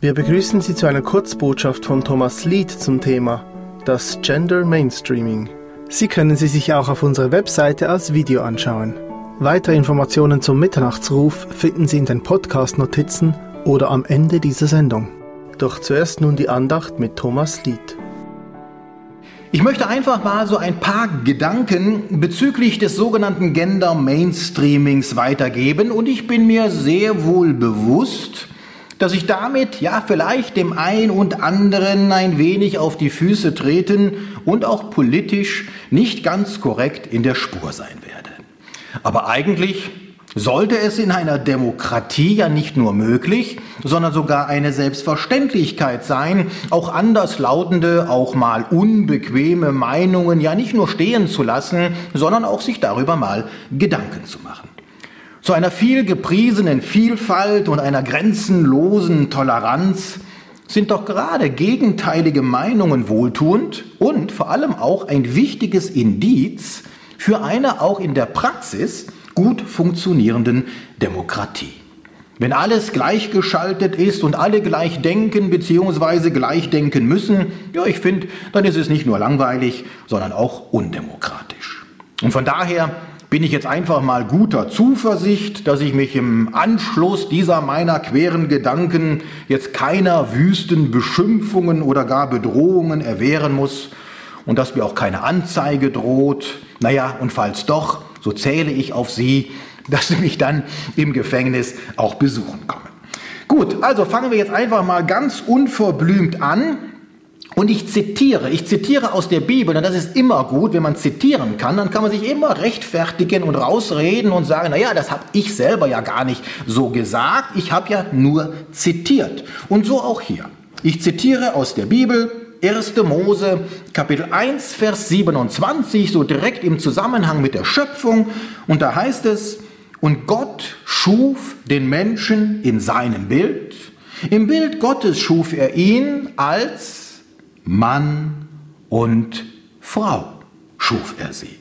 Wir begrüßen Sie zu einer Kurzbotschaft von Thomas Lied zum Thema das Gender Mainstreaming. Sie können sie sich auch auf unserer Webseite als Video anschauen. Weitere Informationen zum Mitternachtsruf finden Sie in den Podcast-Notizen oder am Ende dieser Sendung. Doch zuerst nun die Andacht mit Thomas Lied. Ich möchte einfach mal so ein paar Gedanken bezüglich des sogenannten Gender Mainstreamings weitergeben und ich bin mir sehr wohl bewusst, dass ich damit ja vielleicht dem ein und anderen ein wenig auf die Füße treten und auch politisch nicht ganz korrekt in der Spur sein werde. Aber eigentlich sollte es in einer Demokratie ja nicht nur möglich, sondern sogar eine Selbstverständlichkeit sein, auch anderslautende, auch mal unbequeme Meinungen ja nicht nur stehen zu lassen, sondern auch sich darüber mal Gedanken zu machen. Zu einer viel gepriesenen Vielfalt und einer grenzenlosen Toleranz sind doch gerade gegenteilige Meinungen wohltuend und vor allem auch ein wichtiges Indiz für eine auch in der Praxis gut funktionierenden Demokratie. Wenn alles gleichgeschaltet ist und alle gleich denken bzw. gleich denken müssen, ja, ich finde, dann ist es nicht nur langweilig, sondern auch undemokratisch. Und von daher bin ich jetzt einfach mal guter Zuversicht, dass ich mich im Anschluss dieser meiner queren Gedanken jetzt keiner wüsten Beschimpfungen oder gar Bedrohungen erwehren muss und dass mir auch keine Anzeige droht. Naja, und falls doch, so zähle ich auf Sie, dass Sie mich dann im Gefängnis auch besuchen kommen. Gut, also fangen wir jetzt einfach mal ganz unverblümt an. Und ich zitiere, ich zitiere aus der Bibel, und das ist immer gut, wenn man zitieren kann, dann kann man sich immer rechtfertigen und rausreden und sagen, naja, das habe ich selber ja gar nicht so gesagt, ich habe ja nur zitiert. Und so auch hier. Ich zitiere aus der Bibel, 1. Mose Kapitel 1, Vers 27, so direkt im Zusammenhang mit der Schöpfung. Und da heißt es, und Gott schuf den Menschen in seinem Bild. Im Bild Gottes schuf er ihn als Mann und Frau, schuf er sie.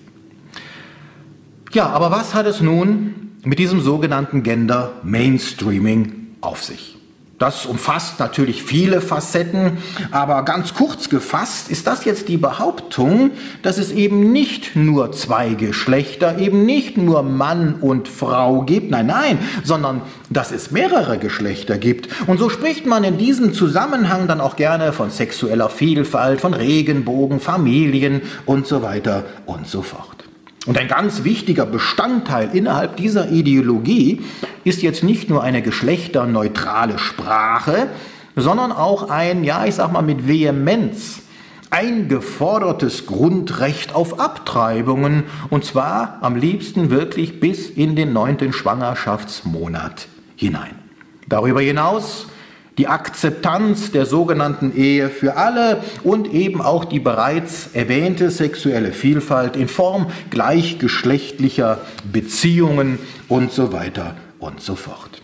Ja, aber was hat es nun mit diesem sogenannten Gender Mainstreaming auf sich? Das umfasst natürlich viele Facetten, aber ganz kurz gefasst ist das jetzt die Behauptung, dass es eben nicht nur zwei Geschlechter, eben nicht nur Mann und Frau gibt, nein, nein, sondern dass es mehrere Geschlechter gibt. Und so spricht man in diesem Zusammenhang dann auch gerne von sexueller Vielfalt, von Regenbogen, Familien und so weiter und so fort. Und ein ganz wichtiger Bestandteil innerhalb dieser Ideologie ist jetzt nicht nur eine geschlechterneutrale Sprache, sondern auch ein, ja, ich sag mal mit Vehemenz eingefordertes Grundrecht auf Abtreibungen und zwar am liebsten wirklich bis in den neunten Schwangerschaftsmonat hinein. Darüber hinaus die Akzeptanz der sogenannten Ehe für alle und eben auch die bereits erwähnte sexuelle Vielfalt in Form gleichgeschlechtlicher Beziehungen und so weiter und so fort.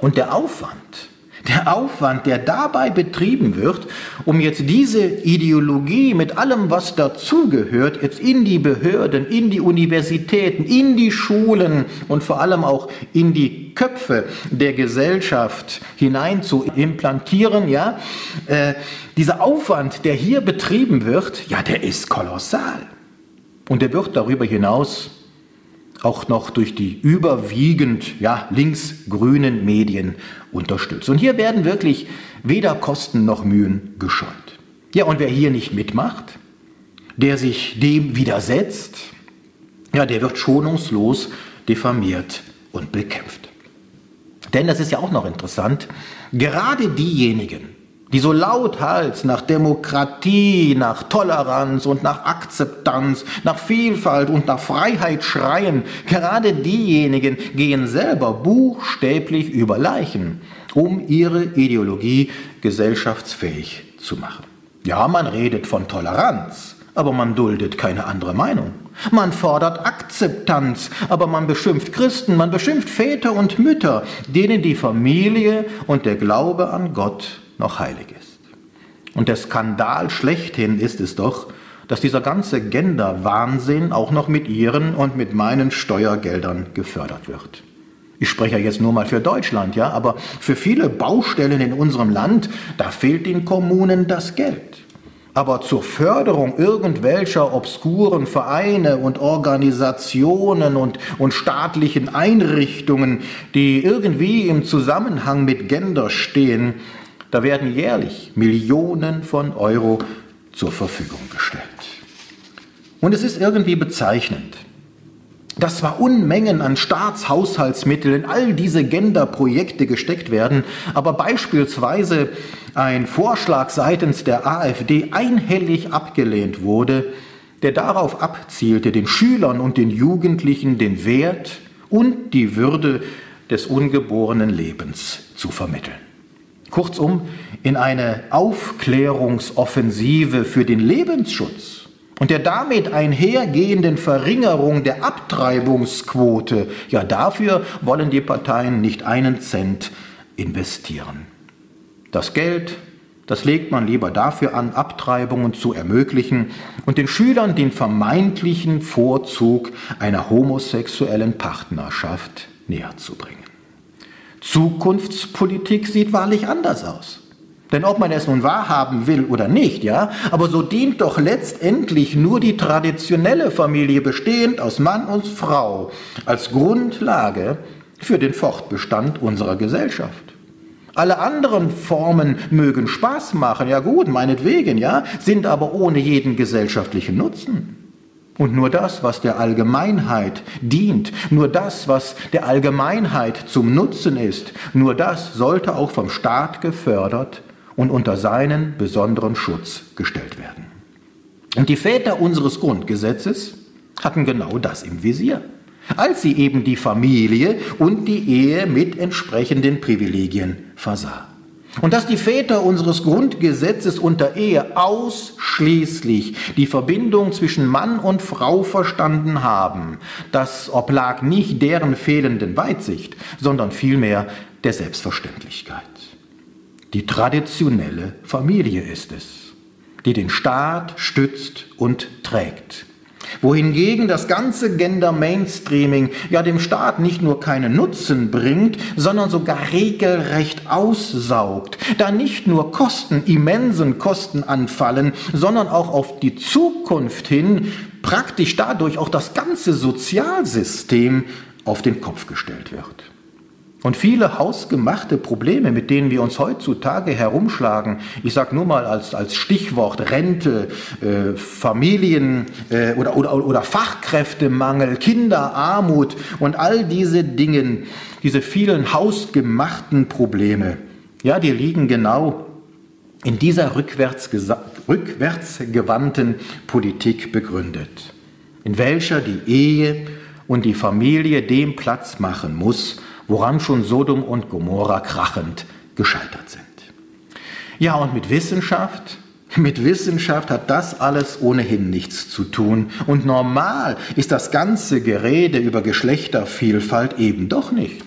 Und der Aufwand, der Aufwand, der dabei betrieben wird, um jetzt diese Ideologie mit allem, was dazugehört, jetzt in die Behörden, in die Universitäten, in die Schulen und vor allem auch in die Köpfe der Gesellschaft hinein zu implantieren, ja, äh, dieser Aufwand, der hier betrieben wird, ja, der ist kolossal. Und der wird darüber hinaus auch noch durch die überwiegend ja, linksgrünen Medien unterstützt. Und hier werden wirklich weder Kosten noch Mühen gescheut. Ja, und wer hier nicht mitmacht, der sich dem widersetzt, ja, der wird schonungslos diffamiert und bekämpft. Denn das ist ja auch noch interessant, gerade diejenigen, die so lauthals nach Demokratie, nach Toleranz und nach Akzeptanz, nach Vielfalt und nach Freiheit schreien, gerade diejenigen gehen selber buchstäblich über Leichen, um ihre Ideologie gesellschaftsfähig zu machen. Ja, man redet von Toleranz, aber man duldet keine andere Meinung. Man fordert Akzeptanz, aber man beschimpft Christen, man beschimpft Väter und Mütter, denen die Familie und der Glaube an Gott noch heilig ist. Und der Skandal schlechthin ist es doch, dass dieser ganze Gender-Wahnsinn auch noch mit ihren und mit meinen Steuergeldern gefördert wird. Ich spreche jetzt nur mal für Deutschland, ja, aber für viele Baustellen in unserem Land, da fehlt den Kommunen das Geld. Aber zur Förderung irgendwelcher obskuren Vereine und Organisationen und, und staatlichen Einrichtungen, die irgendwie im Zusammenhang mit Gender stehen, da werden jährlich Millionen von Euro zur Verfügung gestellt. Und es ist irgendwie bezeichnend, dass zwar Unmengen an Staatshaushaltsmitteln in all diese Gender-Projekte gesteckt werden, aber beispielsweise ein Vorschlag seitens der AfD einhellig abgelehnt wurde, der darauf abzielte, den Schülern und den Jugendlichen den Wert und die Würde des ungeborenen Lebens zu vermitteln. Kurzum, in eine Aufklärungsoffensive für den Lebensschutz und der damit einhergehenden Verringerung der Abtreibungsquote, ja dafür wollen die Parteien nicht einen Cent investieren. Das Geld, das legt man lieber dafür an, Abtreibungen zu ermöglichen und den Schülern den vermeintlichen Vorzug einer homosexuellen Partnerschaft näher zu bringen. Zukunftspolitik sieht wahrlich anders aus. Denn ob man es nun wahrhaben will oder nicht, ja, aber so dient doch letztendlich nur die traditionelle Familie bestehend aus Mann und Frau als Grundlage für den Fortbestand unserer Gesellschaft. Alle anderen Formen mögen Spaß machen, ja gut, meinetwegen, ja, sind aber ohne jeden gesellschaftlichen Nutzen. Und nur das, was der Allgemeinheit dient, nur das, was der Allgemeinheit zum Nutzen ist, nur das sollte auch vom Staat gefördert und unter seinen besonderen Schutz gestellt werden. Und die Väter unseres Grundgesetzes hatten genau das im Visier, als sie eben die Familie und die Ehe mit entsprechenden Privilegien versah. Und dass die Väter unseres Grundgesetzes unter Ehe ausschließlich die Verbindung zwischen Mann und Frau verstanden haben, das oblag nicht deren fehlenden Weitsicht, sondern vielmehr der Selbstverständlichkeit. Die traditionelle Familie ist es, die den Staat stützt und trägt. Wohingegen das ganze Gender Mainstreaming ja dem Staat nicht nur keinen Nutzen bringt, sondern sogar regelrecht aussaugt, da nicht nur Kosten, immensen Kosten anfallen, sondern auch auf die Zukunft hin praktisch dadurch auch das ganze Sozialsystem auf den Kopf gestellt wird. Und viele hausgemachte Probleme, mit denen wir uns heutzutage herumschlagen, ich sage nur mal als, als Stichwort Rente, äh, Familien äh, oder, oder, oder Fachkräftemangel, Kinderarmut und all diese Dinge, diese vielen hausgemachten Probleme, ja, die liegen genau in dieser rückwärts, rückwärtsgewandten Politik begründet, in welcher die Ehe und die Familie dem Platz machen muss, woran schon Sodom und Gomorra krachend gescheitert sind. Ja, und mit Wissenschaft, mit Wissenschaft hat das alles ohnehin nichts zu tun. Und normal ist das ganze Gerede über Geschlechtervielfalt eben doch nicht.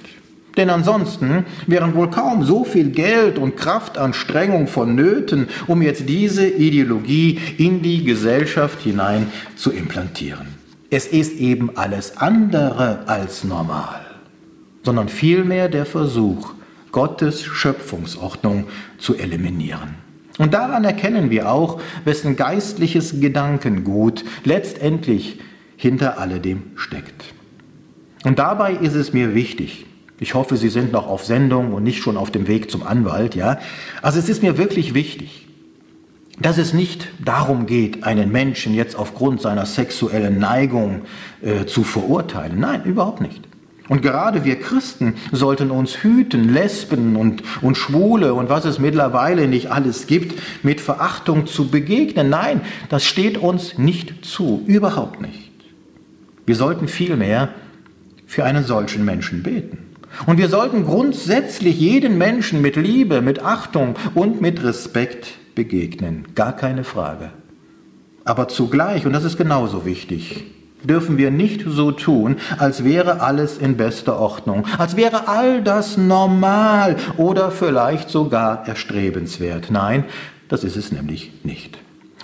Denn ansonsten wären wohl kaum so viel Geld und Kraftanstrengung vonnöten, um jetzt diese Ideologie in die Gesellschaft hinein zu implantieren. Es ist eben alles andere als normal sondern vielmehr der Versuch, Gottes Schöpfungsordnung zu eliminieren. Und daran erkennen wir auch, wessen geistliches Gedankengut letztendlich hinter alledem steckt. Und dabei ist es mir wichtig, ich hoffe, Sie sind noch auf Sendung und nicht schon auf dem Weg zum Anwalt, ja. Also es ist mir wirklich wichtig, dass es nicht darum geht, einen Menschen jetzt aufgrund seiner sexuellen Neigung äh, zu verurteilen. Nein, überhaupt nicht. Und gerade wir Christen sollten uns hüten, Lesben und, und Schwule und was es mittlerweile nicht alles gibt, mit Verachtung zu begegnen. Nein, das steht uns nicht zu, überhaupt nicht. Wir sollten vielmehr für einen solchen Menschen beten. Und wir sollten grundsätzlich jeden Menschen mit Liebe, mit Achtung und mit Respekt begegnen. Gar keine Frage. Aber zugleich, und das ist genauso wichtig, dürfen wir nicht so tun, als wäre alles in bester Ordnung, als wäre all das normal oder vielleicht sogar erstrebenswert. Nein, das ist es nämlich nicht.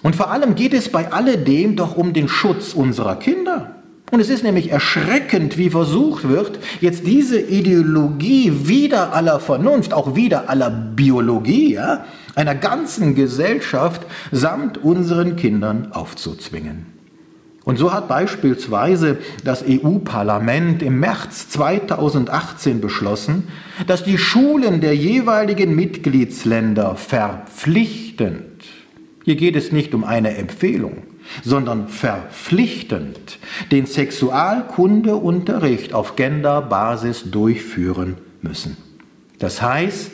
Und vor allem geht es bei alledem doch um den Schutz unserer Kinder. Und es ist nämlich erschreckend, wie versucht wird, jetzt diese Ideologie wieder aller Vernunft, auch wieder aller Biologie, ja, einer ganzen Gesellschaft samt unseren Kindern aufzuzwingen. Und so hat beispielsweise das EU-Parlament im März 2018 beschlossen, dass die Schulen der jeweiligen Mitgliedsländer verpflichtend, hier geht es nicht um eine Empfehlung, sondern verpflichtend den Sexualkundeunterricht auf Genderbasis durchführen müssen. Das heißt,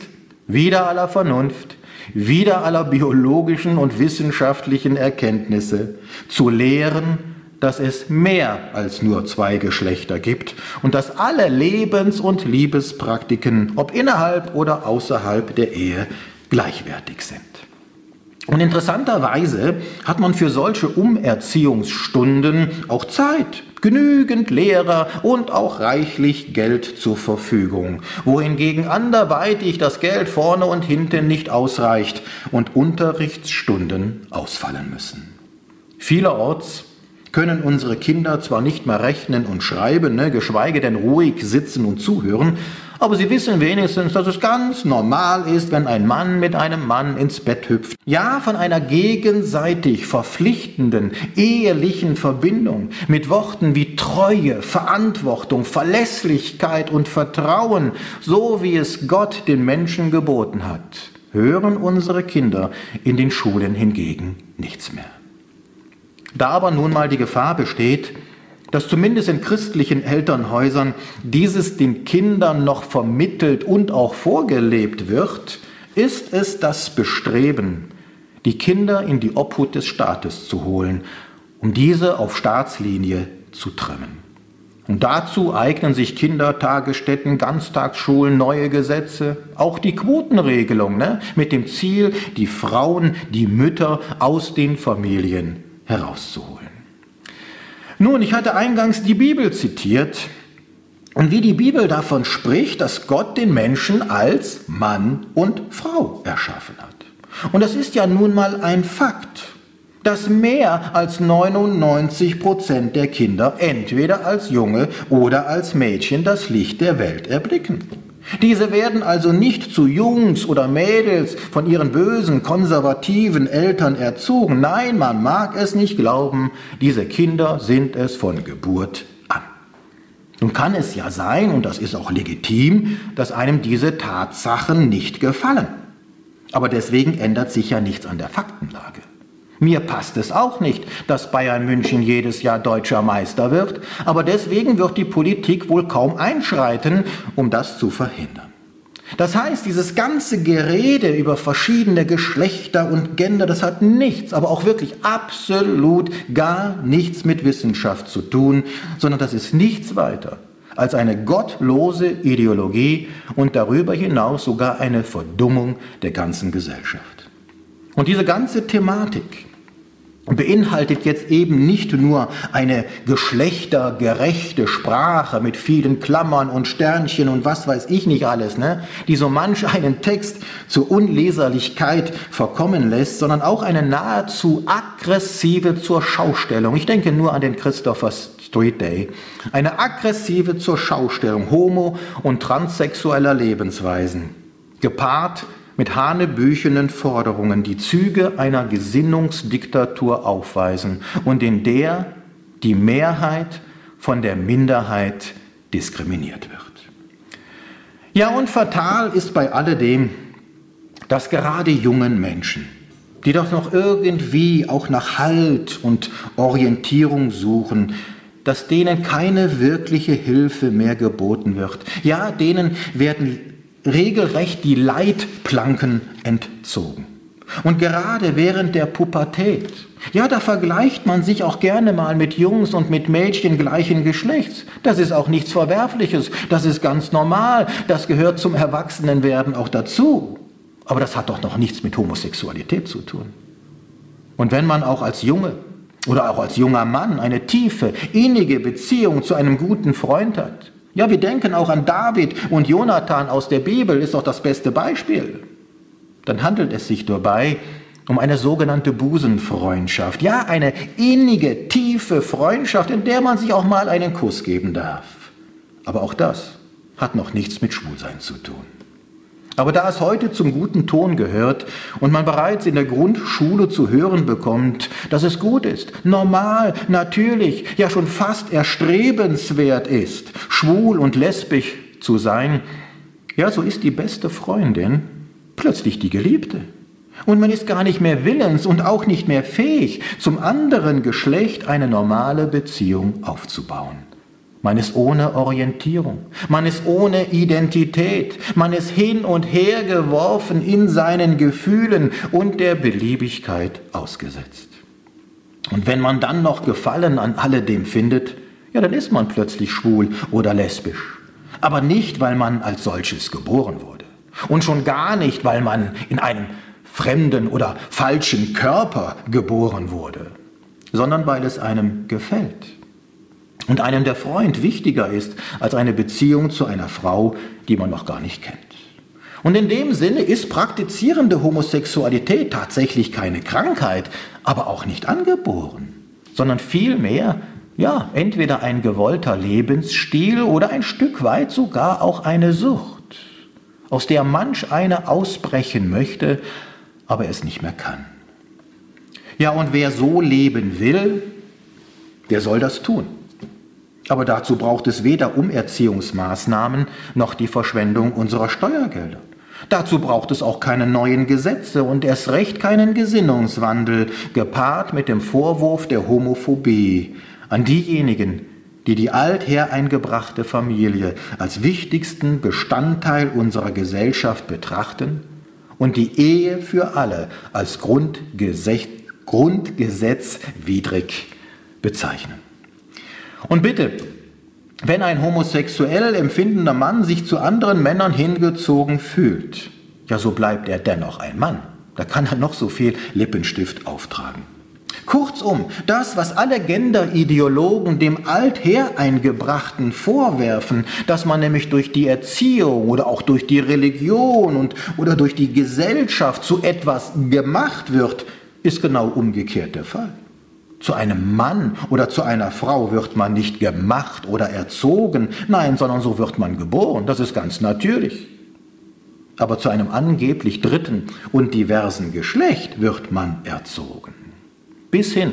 wieder aller Vernunft, wieder aller biologischen und wissenschaftlichen Erkenntnisse zu lehren, dass es mehr als nur zwei Geschlechter gibt und dass alle Lebens- und Liebespraktiken, ob innerhalb oder außerhalb der Ehe, gleichwertig sind. Und interessanterweise hat man für solche Umerziehungsstunden auch Zeit, genügend Lehrer und auch reichlich Geld zur Verfügung, wohingegen anderweitig das Geld vorne und hinten nicht ausreicht und Unterrichtsstunden ausfallen müssen. Vielerorts können unsere Kinder zwar nicht mehr rechnen und schreiben, ne, geschweige denn ruhig sitzen und zuhören, aber sie wissen wenigstens, dass es ganz normal ist, wenn ein Mann mit einem Mann ins Bett hüpft. Ja, von einer gegenseitig verpflichtenden, ehelichen Verbindung mit Worten wie Treue, Verantwortung, Verlässlichkeit und Vertrauen, so wie es Gott den Menschen geboten hat, hören unsere Kinder in den Schulen hingegen nichts mehr. Da aber nun mal die Gefahr besteht, dass zumindest in christlichen Elternhäusern dieses den Kindern noch vermittelt und auch vorgelebt wird, ist es das Bestreben, die Kinder in die Obhut des Staates zu holen, um diese auf Staatslinie zu trimmen. Und dazu eignen sich Kindertagesstätten, Ganztagsschulen, neue Gesetze, auch die Quotenregelung ne, mit dem Ziel, die Frauen, die Mütter aus den Familien herauszuholen. Nun, ich hatte eingangs die Bibel zitiert und wie die Bibel davon spricht, dass Gott den Menschen als Mann und Frau erschaffen hat. Und das ist ja nun mal ein Fakt, dass mehr als 99 Prozent der Kinder entweder als Junge oder als Mädchen das Licht der Welt erblicken. Diese werden also nicht zu Jungs oder Mädels von ihren bösen, konservativen Eltern erzogen. Nein, man mag es nicht glauben, diese Kinder sind es von Geburt an. Nun kann es ja sein, und das ist auch legitim, dass einem diese Tatsachen nicht gefallen. Aber deswegen ändert sich ja nichts an der Faktenlage. Mir passt es auch nicht, dass Bayern München jedes Jahr deutscher Meister wird, aber deswegen wird die Politik wohl kaum einschreiten, um das zu verhindern. Das heißt, dieses ganze Gerede über verschiedene Geschlechter und Gender, das hat nichts, aber auch wirklich absolut gar nichts mit Wissenschaft zu tun, sondern das ist nichts weiter als eine gottlose Ideologie und darüber hinaus sogar eine Verdummung der ganzen Gesellschaft. Und diese ganze Thematik, beinhaltet jetzt eben nicht nur eine geschlechtergerechte Sprache mit vielen Klammern und Sternchen und was weiß ich nicht alles, ne, die so manch einen Text zur Unleserlichkeit verkommen lässt, sondern auch eine nahezu aggressive zur Schaustellung. Ich denke nur an den Christopher Street Day. Eine aggressive zur Schaustellung homo- und transsexueller Lebensweisen, gepaart mit hanebüchenen Forderungen die Züge einer Gesinnungsdiktatur aufweisen und in der die Mehrheit von der Minderheit diskriminiert wird. Ja, und fatal ist bei alledem, dass gerade jungen Menschen, die doch noch irgendwie auch nach Halt und Orientierung suchen, dass denen keine wirkliche Hilfe mehr geboten wird. Ja, denen werden regelrecht die Leitplanken entzogen. Und gerade während der Pubertät, ja, da vergleicht man sich auch gerne mal mit Jungs und mit Mädchen gleichen Geschlechts. Das ist auch nichts Verwerfliches, das ist ganz normal, das gehört zum Erwachsenenwerden auch dazu. Aber das hat doch noch nichts mit Homosexualität zu tun. Und wenn man auch als Junge oder auch als junger Mann eine tiefe, innige Beziehung zu einem guten Freund hat, ja, wir denken auch an David und Jonathan aus der Bibel, ist doch das beste Beispiel. Dann handelt es sich dabei um eine sogenannte Busenfreundschaft. Ja, eine innige, tiefe Freundschaft, in der man sich auch mal einen Kuss geben darf. Aber auch das hat noch nichts mit Schwulsein zu tun. Aber da es heute zum guten Ton gehört und man bereits in der Grundschule zu hören bekommt, dass es gut ist, normal, natürlich, ja schon fast erstrebenswert ist, schwul und lesbisch zu sein, ja, so ist die beste Freundin plötzlich die Geliebte. Und man ist gar nicht mehr willens und auch nicht mehr fähig, zum anderen Geschlecht eine normale Beziehung aufzubauen. Man ist ohne Orientierung, man ist ohne Identität, man ist hin und her geworfen in seinen Gefühlen und der Beliebigkeit ausgesetzt. Und wenn man dann noch Gefallen an alledem findet, ja, dann ist man plötzlich schwul oder lesbisch. Aber nicht, weil man als solches geboren wurde. Und schon gar nicht, weil man in einem fremden oder falschen Körper geboren wurde, sondern weil es einem gefällt und einem der Freund wichtiger ist als eine Beziehung zu einer Frau, die man noch gar nicht kennt. Und in dem Sinne ist praktizierende Homosexualität tatsächlich keine Krankheit, aber auch nicht angeboren, sondern vielmehr, ja, entweder ein gewollter Lebensstil oder ein Stück weit sogar auch eine Sucht, aus der manch eine ausbrechen möchte, aber es nicht mehr kann. Ja, und wer so leben will, der soll das tun. Aber dazu braucht es weder Umerziehungsmaßnahmen noch die Verschwendung unserer Steuergelder. Dazu braucht es auch keine neuen Gesetze und erst recht keinen Gesinnungswandel, gepaart mit dem Vorwurf der Homophobie an diejenigen, die die althereingebrachte Familie als wichtigsten Bestandteil unserer Gesellschaft betrachten und die Ehe für alle als Grundgesetz, grundgesetzwidrig bezeichnen. Und bitte, wenn ein homosexuell empfindender Mann sich zu anderen Männern hingezogen fühlt, ja, so bleibt er dennoch ein Mann. Da kann er noch so viel Lippenstift auftragen. Kurzum, das, was alle Genderideologen dem Althereingebrachten vorwerfen, dass man nämlich durch die Erziehung oder auch durch die Religion und, oder durch die Gesellschaft zu etwas gemacht wird, ist genau umgekehrt der Fall. Zu einem Mann oder zu einer Frau wird man nicht gemacht oder erzogen, nein, sondern so wird man geboren, das ist ganz natürlich. Aber zu einem angeblich dritten und diversen Geschlecht wird man erzogen. Bis hin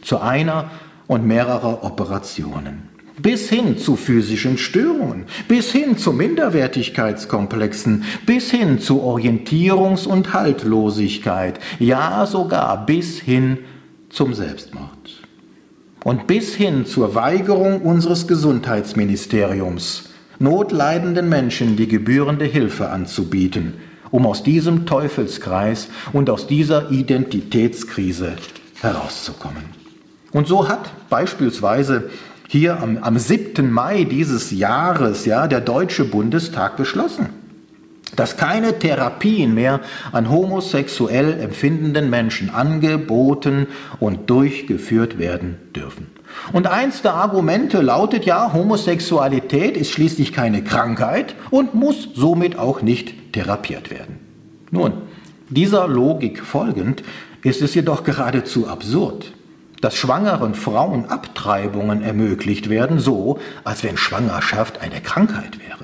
zu einer und mehrerer Operationen, bis hin zu physischen Störungen, bis hin zu Minderwertigkeitskomplexen, bis hin zu Orientierungs- und Haltlosigkeit, ja sogar bis hin zum Selbstmord. Und bis hin zur Weigerung unseres Gesundheitsministeriums, notleidenden Menschen die gebührende Hilfe anzubieten, um aus diesem Teufelskreis und aus dieser Identitätskrise herauszukommen. Und so hat beispielsweise hier am, am 7. Mai dieses Jahres ja, der Deutsche Bundestag beschlossen, dass keine Therapien mehr an homosexuell empfindenden Menschen angeboten und durchgeführt werden dürfen. Und eins der Argumente lautet ja, Homosexualität ist schließlich keine Krankheit und muss somit auch nicht therapiert werden. Nun, dieser Logik folgend ist es jedoch geradezu absurd, dass schwangeren Frauen Abtreibungen ermöglicht werden, so als wenn Schwangerschaft eine Krankheit wäre.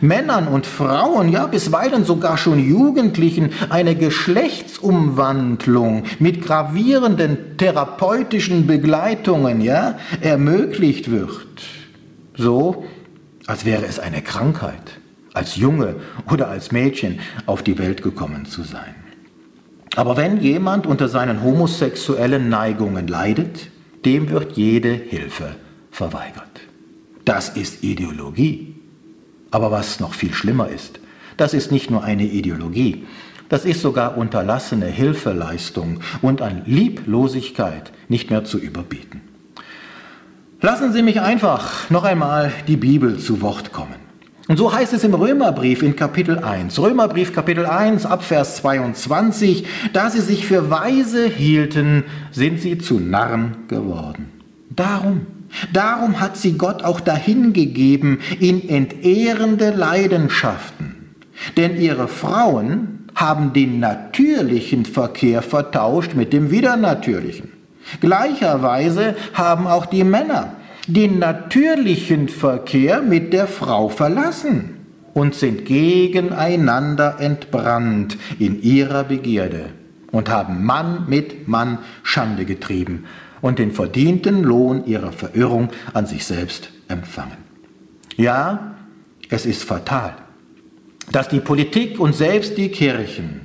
Männern und Frauen, ja bisweilen sogar schon Jugendlichen, eine Geschlechtsumwandlung mit gravierenden therapeutischen Begleitungen, ja, ermöglicht wird. So, als wäre es eine Krankheit, als Junge oder als Mädchen auf die Welt gekommen zu sein. Aber wenn jemand unter seinen homosexuellen Neigungen leidet, dem wird jede Hilfe verweigert. Das ist Ideologie. Aber was noch viel schlimmer ist, das ist nicht nur eine Ideologie, das ist sogar unterlassene Hilfeleistung und an Lieblosigkeit nicht mehr zu überbieten. Lassen Sie mich einfach noch einmal die Bibel zu Wort kommen. Und so heißt es im Römerbrief in Kapitel 1, Römerbrief Kapitel 1 Abvers 22, da sie sich für weise hielten, sind sie zu Narren geworden. Darum, darum hat sie Gott auch dahingegeben in entehrende Leidenschaften. Denn ihre Frauen haben den natürlichen Verkehr vertauscht mit dem widernatürlichen. Gleicherweise haben auch die Männer den natürlichen Verkehr mit der Frau verlassen und sind gegeneinander entbrannt in ihrer Begierde und haben Mann mit Mann Schande getrieben und den verdienten Lohn ihrer Verirrung an sich selbst empfangen. Ja, es ist fatal, dass die Politik und selbst die Kirchen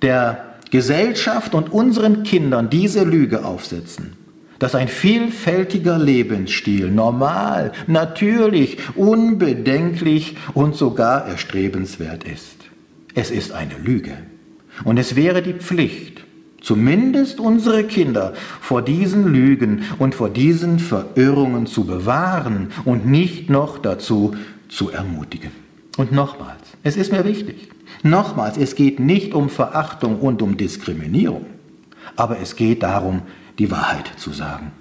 der Gesellschaft und unseren Kindern diese Lüge aufsetzen, dass ein vielfältiger Lebensstil normal, natürlich, unbedenklich und sogar erstrebenswert ist. Es ist eine Lüge. Und es wäre die Pflicht, zumindest unsere Kinder vor diesen Lügen und vor diesen Verirrungen zu bewahren und nicht noch dazu zu ermutigen. Und nochmals, es ist mir wichtig, nochmals, es geht nicht um Verachtung und um Diskriminierung, aber es geht darum, die Wahrheit zu sagen.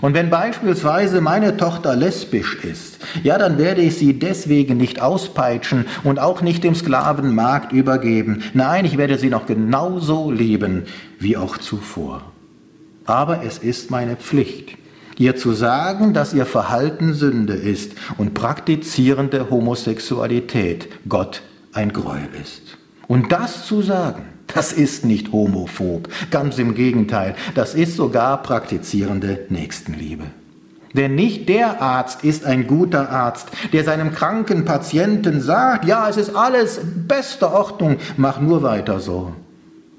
Und wenn beispielsweise meine Tochter lesbisch ist, ja, dann werde ich sie deswegen nicht auspeitschen und auch nicht dem Sklavenmarkt übergeben. Nein, ich werde sie noch genauso lieben wie auch zuvor. Aber es ist meine Pflicht, ihr zu sagen, dass ihr Verhalten Sünde ist und praktizierende Homosexualität Gott ein Gräuel ist. Und das zu sagen, das ist nicht homophob, ganz im Gegenteil, das ist sogar praktizierende Nächstenliebe. Denn nicht der Arzt ist ein guter Arzt, der seinem kranken Patienten sagt, ja, es ist alles beste Ordnung, mach nur weiter so,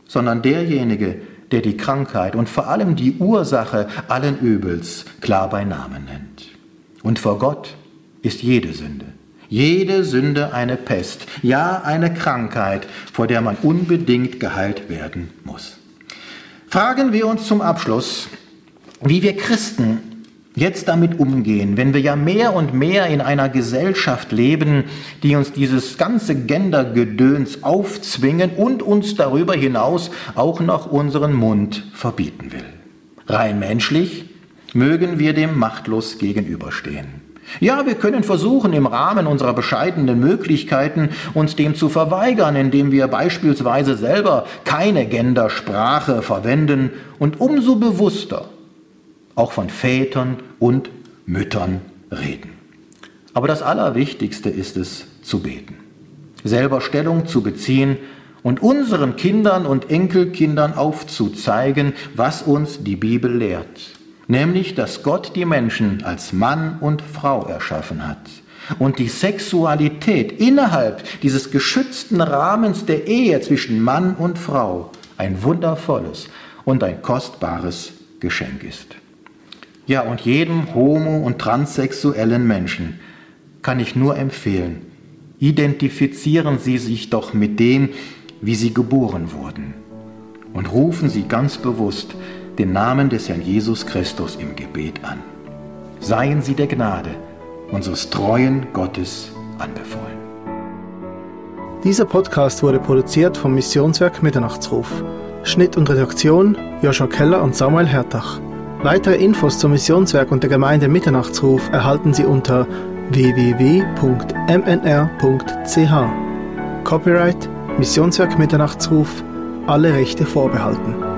sondern derjenige, der die Krankheit und vor allem die Ursache allen Übels klar bei Namen nennt. Und vor Gott ist jede Sünde jede Sünde eine Pest, ja eine Krankheit, vor der man unbedingt geheilt werden muss. Fragen wir uns zum Abschluss, wie wir Christen jetzt damit umgehen, wenn wir ja mehr und mehr in einer Gesellschaft leben, die uns dieses ganze Gendergedöns aufzwingen und uns darüber hinaus auch noch unseren Mund verbieten will. Rein menschlich mögen wir dem machtlos gegenüberstehen. Ja, wir können versuchen, im Rahmen unserer bescheidenen Möglichkeiten uns dem zu verweigern, indem wir beispielsweise selber keine Gendersprache verwenden und umso bewusster auch von Vätern und Müttern reden. Aber das Allerwichtigste ist es zu beten, selber Stellung zu beziehen und unseren Kindern und Enkelkindern aufzuzeigen, was uns die Bibel lehrt nämlich dass Gott die Menschen als Mann und Frau erschaffen hat und die Sexualität innerhalb dieses geschützten Rahmens der Ehe zwischen Mann und Frau ein wundervolles und ein kostbares Geschenk ist. Ja, und jedem homo- und transsexuellen Menschen kann ich nur empfehlen, identifizieren Sie sich doch mit dem, wie Sie geboren wurden und rufen Sie ganz bewusst den Namen des Herrn Jesus Christus im Gebet an. Seien Sie der Gnade unseres treuen Gottes anbefohlen. Dieser Podcast wurde produziert vom Missionswerk Mitternachtsruf. Schnitt und Redaktion Joshua Keller und Samuel Hertach. Weitere Infos zum Missionswerk und der Gemeinde Mitternachtsruf erhalten Sie unter www.mnr.ch. Copyright Missionswerk Mitternachtsruf, alle Rechte vorbehalten.